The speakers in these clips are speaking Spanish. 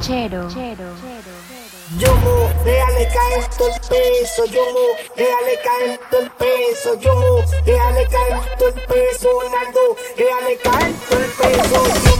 Chero. chero, Yo mo, déjale caer todo el peso, yo mo, déjale caer todo el peso, yo mo, déjale caer todo el peso, Nando, déjale caer todo el peso.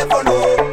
heaven, oh.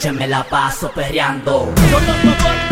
noche me la paso perreando.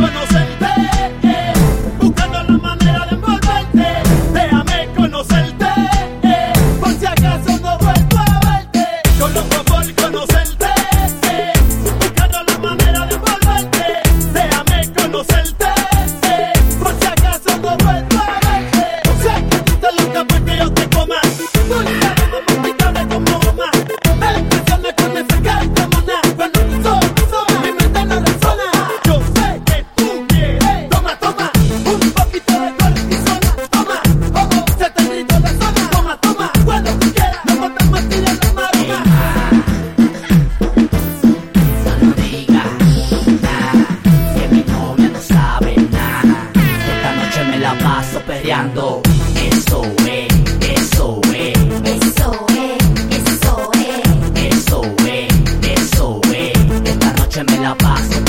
paso peleando, Eso es, eso es. Eso es, eso es. Eso es, eso es. Esta noche me la paso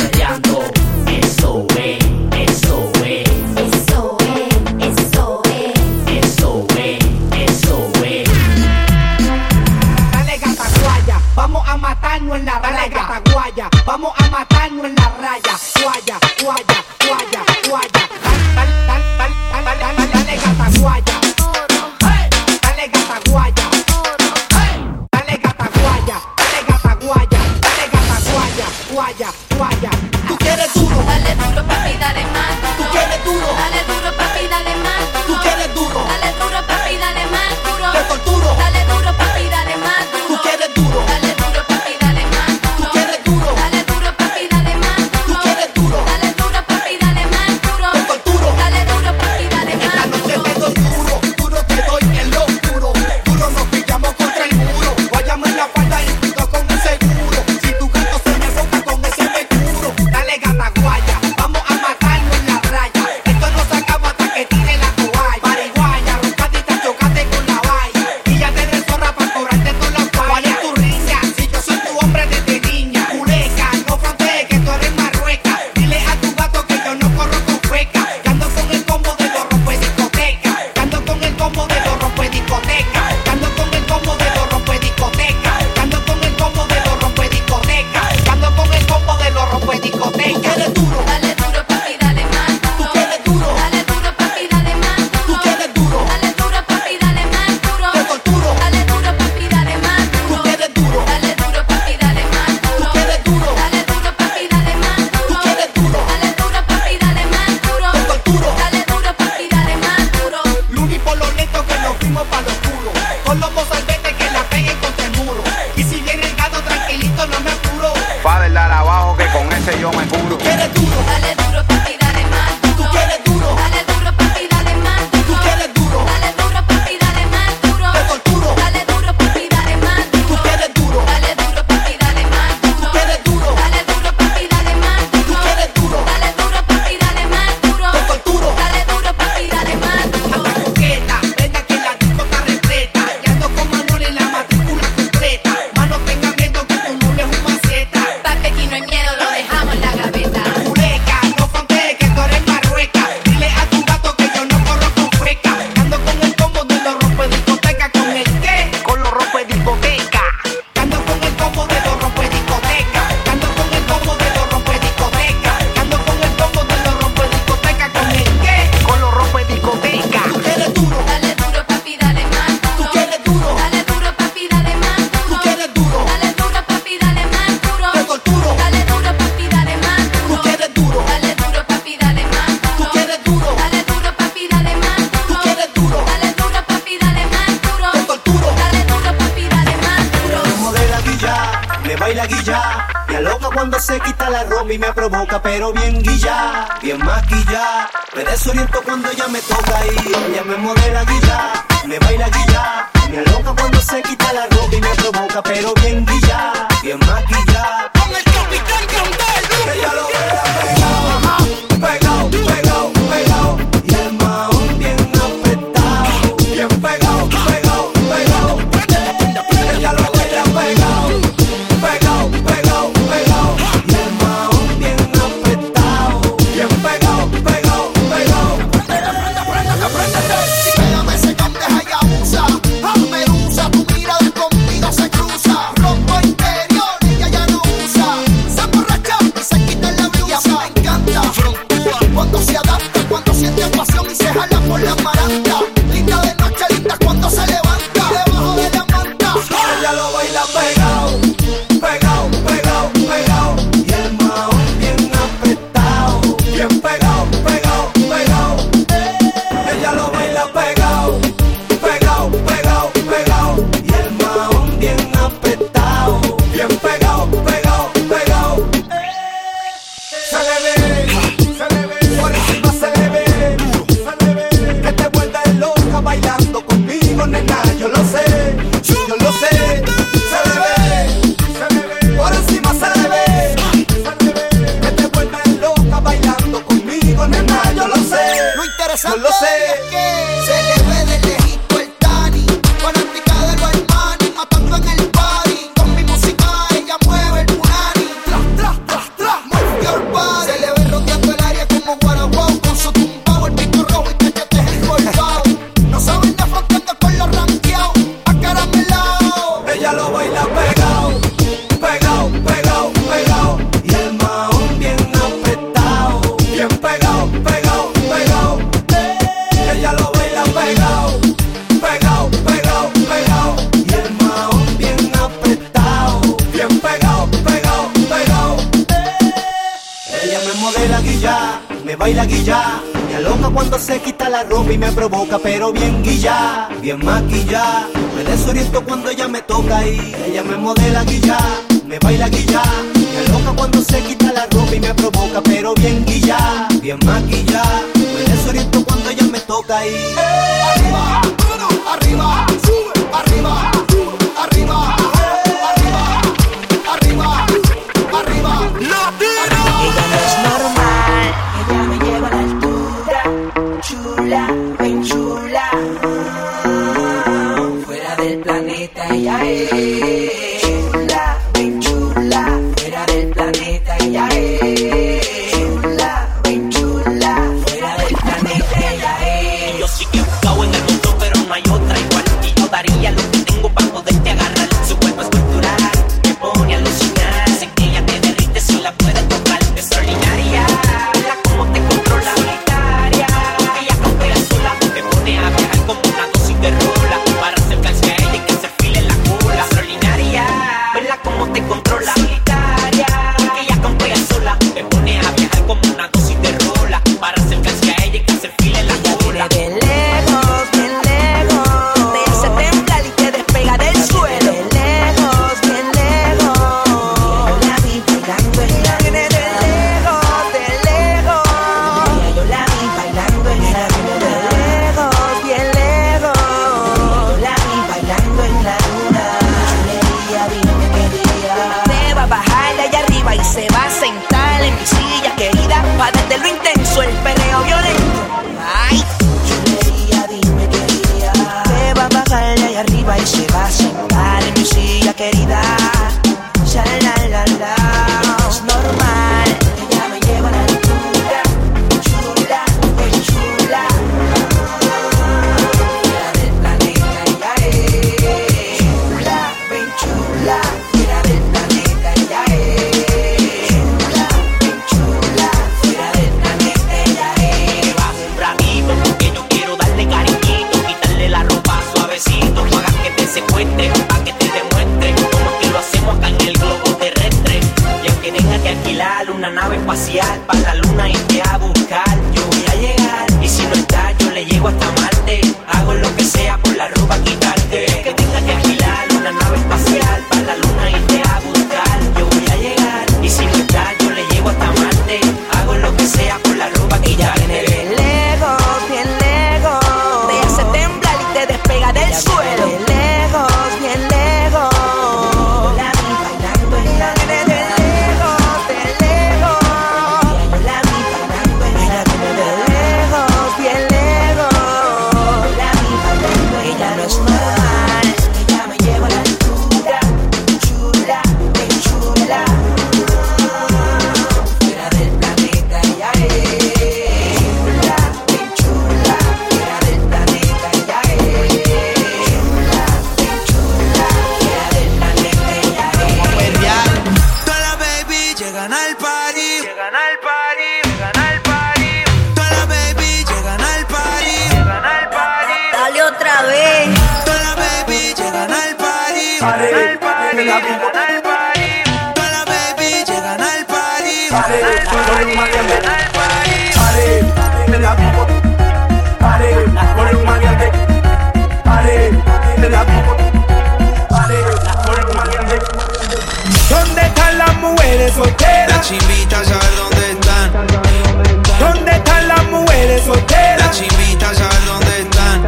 cuando se quita la ropa y me provoca, pero bien guilla, bien maquilla. Me desoriento cuando ella me toca y ella me modela guilla, me baila guilla. Me loca cuando se quita la ropa y me provoca, pero bien guilla, bien maquilla. Me desoriento cuando ella me toca y arriba, arriba. mujeres solteras? Las chimbitas saber dónde están. ¿Dónde están las mujeres solteras? Las chimbitas saber dónde están.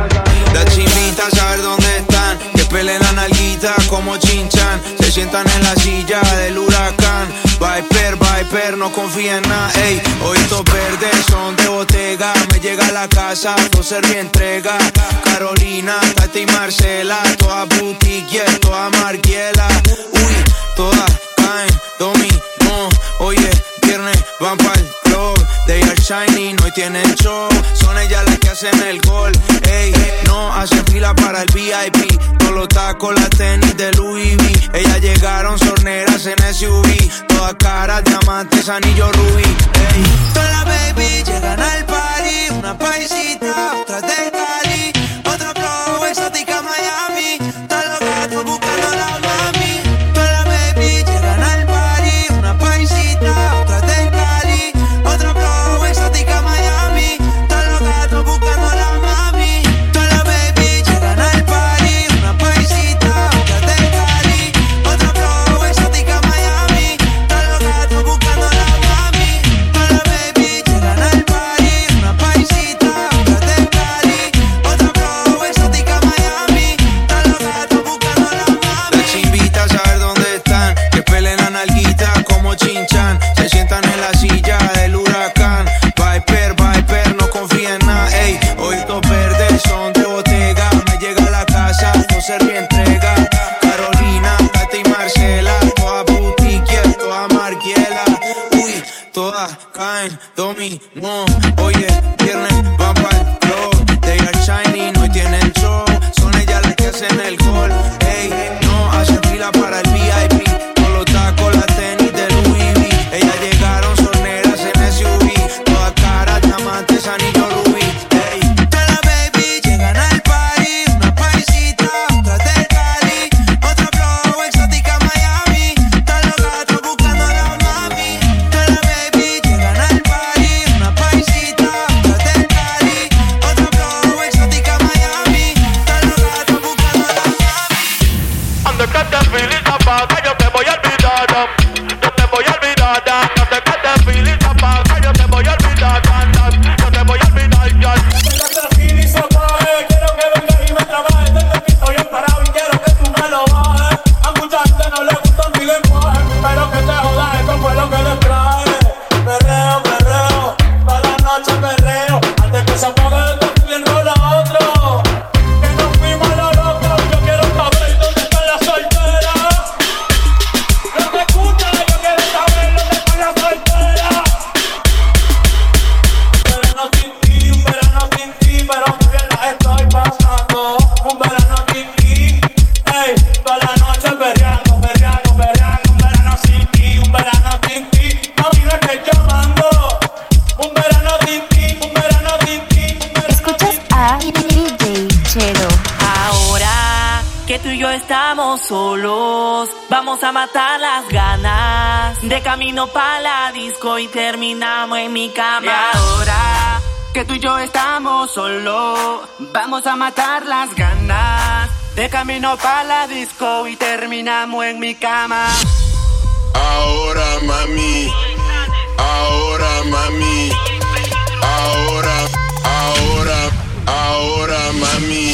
Las chimbitas saber dónde están. Que peleen la nalguita como chinchan. Se sientan en la silla del huracán. Viper, Viper, no confía en nada, ey Hoy estos verdes son de botega Me llega a la casa, todo se entrega Carolina, Tati y Marcela Toda boutique, toda marguela Uy, todas caen, domi Oye, viernes van pa'l club. They are shining, hoy tienen show. Son ellas las que hacen el gol. Ey, no hacen fila para el VIP. Todos los tacos, las tenis de Louis V. Ellas llegaron sorneras en SUV. Todas caras, diamantes, anillo rubí. Ey, toda la baby llegan al party. Una paisita, otra de Cali, otra papá, yo te voy a olvidar. Yo te voy a olvidar. estamos solos. Vamos a matar las ganas. De camino pa' la disco y terminamos en mi cama. Ahora que tú y yo estamos solos, vamos a matar las ganas. De camino pa' la disco y terminamos en mi cama. Ahora mami, ahora mami, ahora, ahora, ahora mami.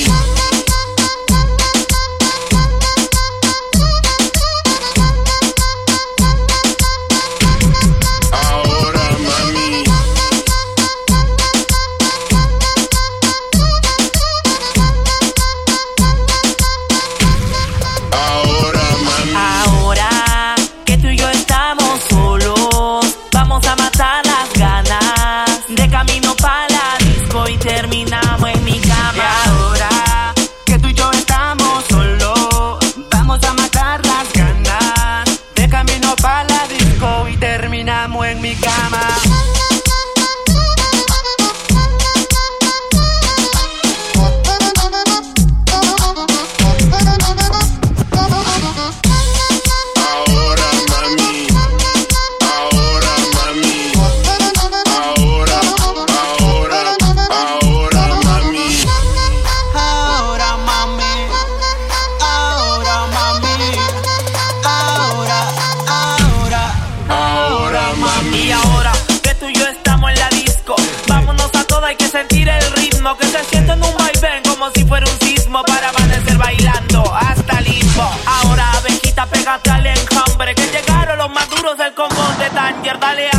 llega hasta el enjambre. Que llegaron los maduros del Congo de Tanger. Dale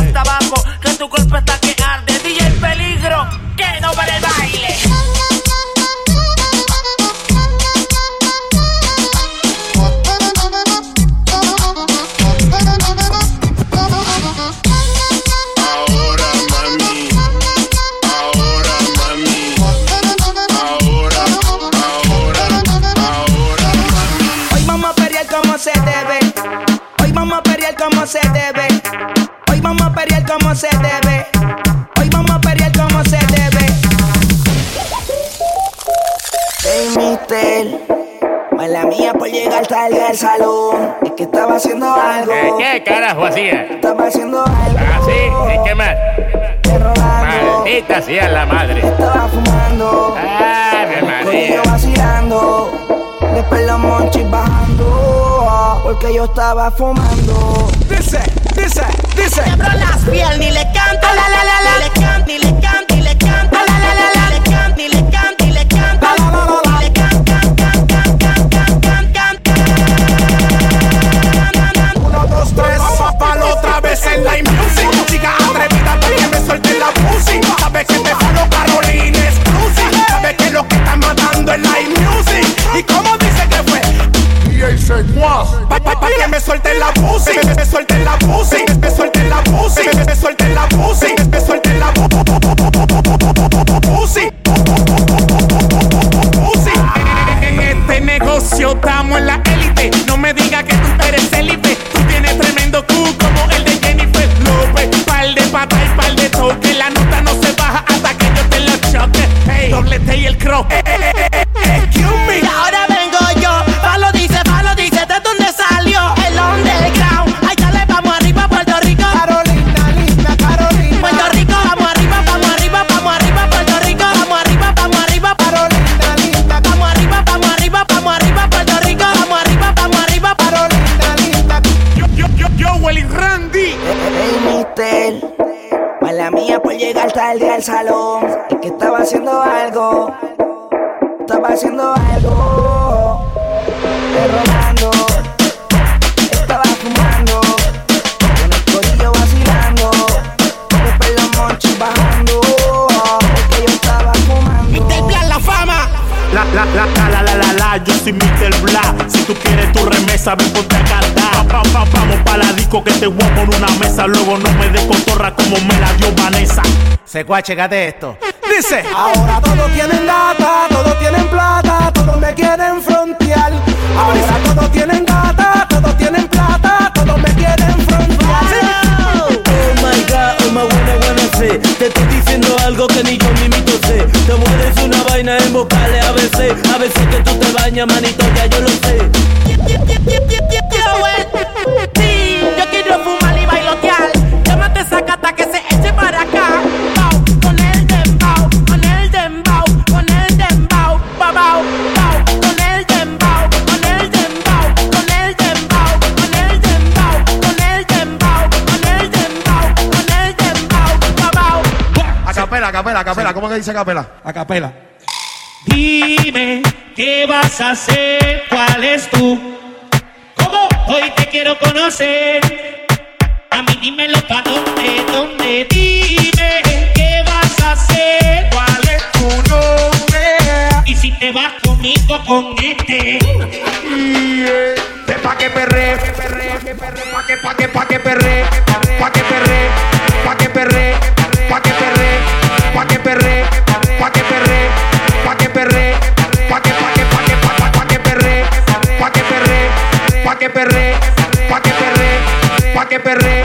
salón. Es que estaba haciendo algo. ¿Qué carajo hacía? Estaba haciendo algo. ¿Ah, sí? ¿Y qué más? Maldita sea la madre. Estaba fumando. Corillo vacilando. Después los monchis bajando. Porque yo estaba fumando. Dice, dice, dice. Quebro las piel, ni le canto, la la la la, ni le canto, ni le canto, vez en la music. Chica atrevida, para que me suelte la pussy. Sabes que te falo Carolina exclusive. Sabes que lo que está matando es la music. ¿Y cómo dice que fue? Pa, pa, pa que me suelte la pussy, me, me suelte la pussy, cantar. Pa, pa, vamos pa' la disco que te voy a poner una mesa. Luego no me des cotorra como me la dio Vanessa. Secuache, chécate esto. Dice, Ahora todos tienen gata, todos tienen plata, todos me quieren frontear. Ahora todos tienen gata, todos tienen plata, todos me quieren frontear. Oh my god, oh my buena buena sé Te estoy diciendo algo que ni yo mismito sé Te mueres una vaina en vocales a veces A veces que tú te bañas, manito, ya yo lo sé capela, a capela, a capela. ¿Cómo que dice capela? a capela. Dime, ¿qué vas a hacer? ¿Cuál es tu? Hoy te quiero conocer. A mí dímelo pa' dónde, dónde. Dime, ¿qué vas a hacer? ¿Cuál es tu nombre? Y si te vas conmigo con este. De pa' que perre, pa' que, pa' que, pa' que perre, pa' que perre, pa' que perre, pa' que perre, pa' que perre, pa' que perre, pa' que perre, pa' que perre, pa' que perre, pa' que perre,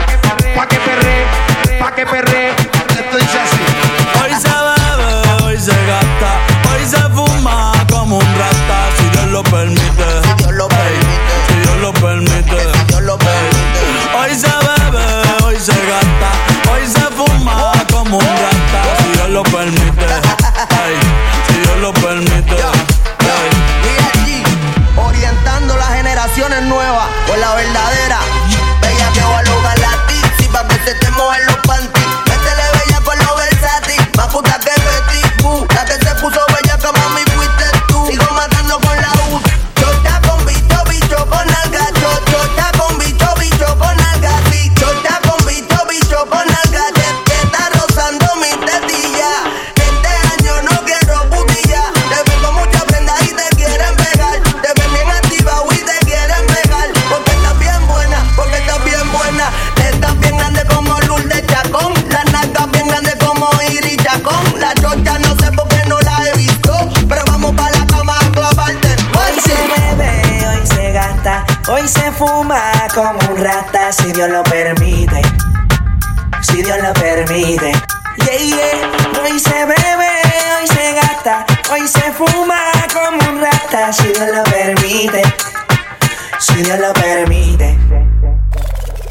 pa' que perre, si Dios lo permite. Si Dios lo permite. Yeah, yeah. Hoy se bebe, hoy se gasta, hoy se fuma como un rata si Dios lo permite. Si Dios lo permite.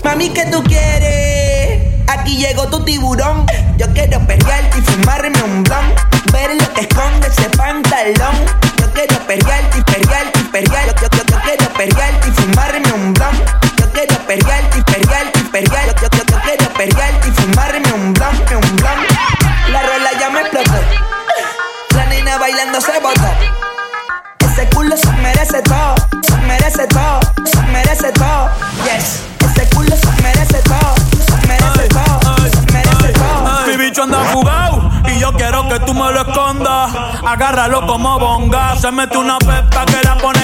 Mami, ¿qué tú quieres? Aquí llegó tu tiburón. Yo quiero perrearte y fumarme un blon. Ver lo que esconde ese pantalón. Yo quiero perrearte y perrearte y perrearte. Yo, yo, yo, yo quiero perrearte y fumarme un blon. Quiero perrearte y perrearte y perrearte. Yo, yo, yo, yo quiero perrearte y fumarme un blon, un blon. La rola ya me explotó. La nena bailando se botó. Ese culo se merece todo, se merece todo, se merece todo. Yes, ese culo se merece todo, se merece todo, se merece todo. Mi bicho anda fugado y yo quiero que tú me lo escondas. Agárralo como bonga. Se mete una pepa que la pone